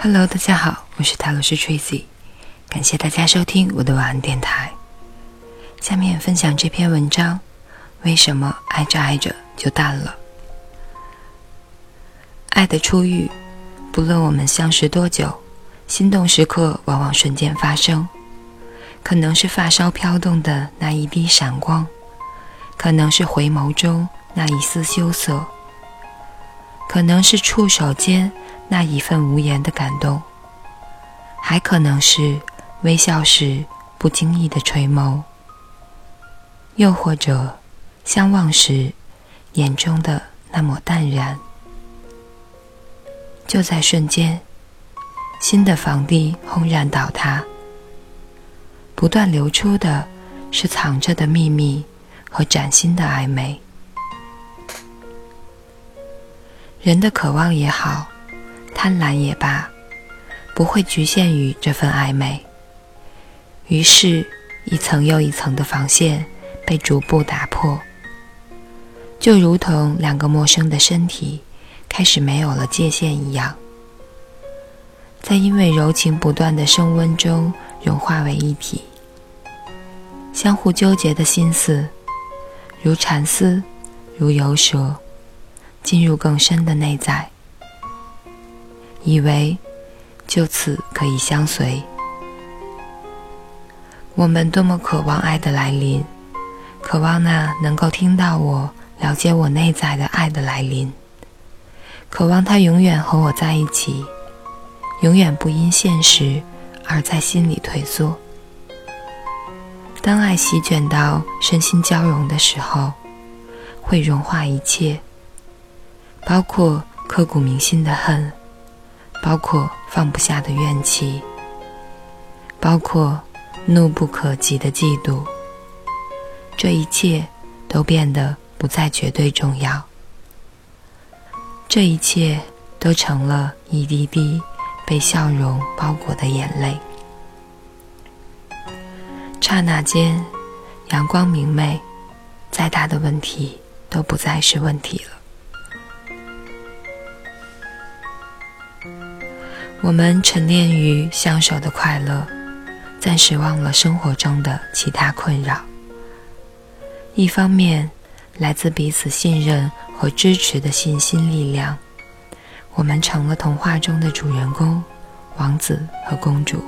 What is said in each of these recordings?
Hello，大家好，我是塔罗斯 Tracy，感谢大家收听我的晚安电台。下面分享这篇文章：为什么爱着爱着就淡了？爱的初遇，不论我们相识多久，心动时刻往往瞬间发生。可能是发梢飘动的那一滴闪光，可能是回眸中那一丝羞涩，可能是触手间那一份无言的感动，还可能是微笑时不经意的垂眸，又或者相望时眼中的那抹淡然。就在瞬间，新的房地轰然倒塌。不断流出的是藏着的秘密和崭新的暧昧。人的渴望也好，贪婪也罢，不会局限于这份暧昧。于是，一层又一层的防线被逐步打破，就如同两个陌生的身体开始没有了界限一样，在因为柔情不断的升温中融化为一体。相互纠结的心思，如蚕丝，如游蛇，进入更深的内在，以为就此可以相随。我们多么渴望爱的来临，渴望那能够听到我、了解我内在的爱的来临，渴望他永远和我在一起，永远不因现实而在心里退缩。当爱席卷到身心交融的时候，会融化一切，包括刻骨铭心的恨，包括放不下的怨气，包括怒不可及的嫉妒。这一切都变得不再绝对重要，这一切都成了一滴滴被笑容包裹的眼泪。刹那间，阳光明媚，再大的问题都不再是问题了。我们沉湎于相守的快乐，暂时忘了生活中的其他困扰。一方面，来自彼此信任和支持的信心力量，我们成了童话中的主人公，王子和公主。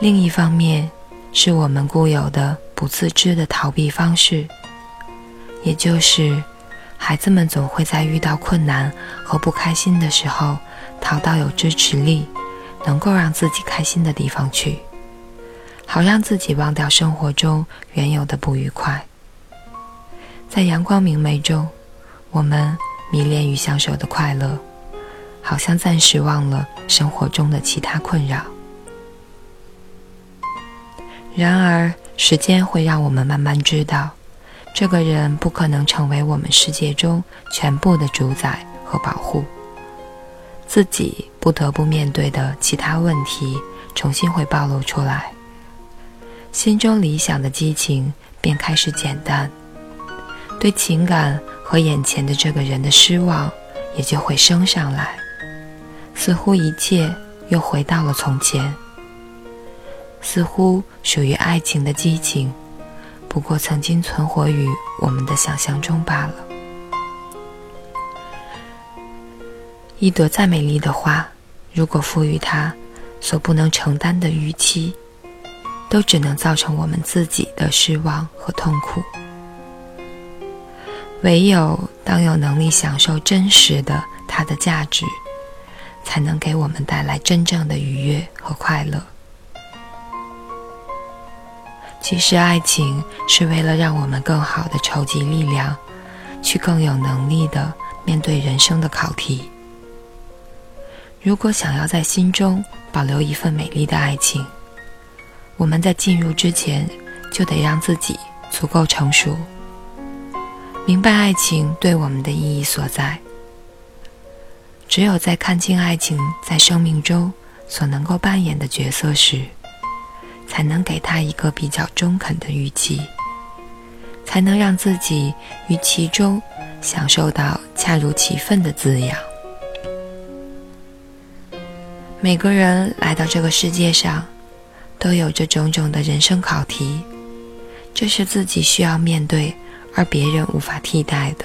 另一方面，是我们固有的不自知的逃避方式，也就是孩子们总会在遇到困难和不开心的时候，逃到有支持力、能够让自己开心的地方去，好让自己忘掉生活中原有的不愉快。在阳光明媚中，我们迷恋于相守的快乐，好像暂时忘了生活中的其他困扰。然而，时间会让我们慢慢知道，这个人不可能成为我们世界中全部的主宰和保护。自己不得不面对的其他问题，重新会暴露出来。心中理想的激情便开始减淡，对情感和眼前的这个人的失望也就会升上来，似乎一切又回到了从前。似乎属于爱情的激情，不过曾经存活于我们的想象中罢了。一朵再美丽的花，如果赋予它所不能承担的预期，都只能造成我们自己的失望和痛苦。唯有当有能力享受真实的它的价值，才能给我们带来真正的愉悦和快乐。其实，爱情是为了让我们更好的筹集力量，去更有能力的面对人生的考题。如果想要在心中保留一份美丽的爱情，我们在进入之前就得让自己足够成熟，明白爱情对我们的意义所在。只有在看清爱情在生命中所能够扮演的角色时，才能给他一个比较中肯的预期，才能让自己于其中享受到恰如其分的滋养。每个人来到这个世界上，都有着种种的人生考题，这是自己需要面对，而别人无法替代的。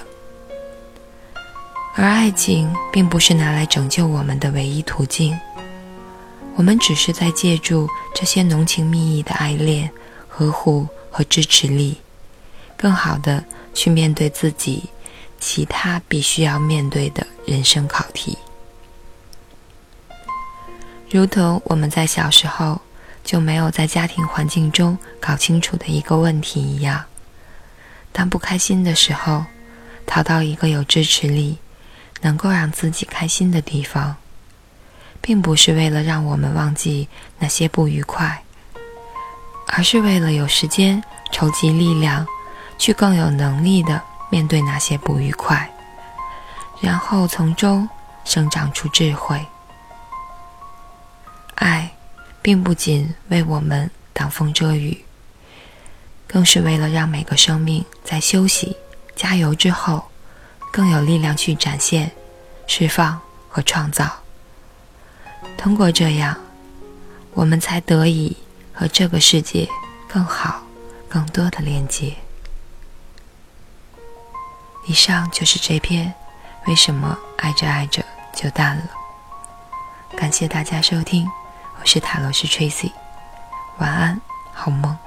而爱情并不是拿来拯救我们的唯一途径，我们只是在借助这些浓情蜜意的爱恋、呵护和支持力，更好的去面对自己其他必须要面对的人生考题。如同我们在小时候就没有在家庭环境中搞清楚的一个问题一样，当不开心的时候，逃到一个有支持力。能够让自己开心的地方，并不是为了让我们忘记那些不愉快，而是为了有时间筹集力量，去更有能力的面对那些不愉快，然后从中生长出智慧。并不仅为我们挡风遮雨，更是为了让每个生命在休息、加油之后。更有力量去展现、释放和创造。通过这样，我们才得以和这个世界更好、更多的连接。以上就是这篇《为什么爱着爱着就淡了》。感谢大家收听，我是塔罗师 Tracy，晚安，好梦。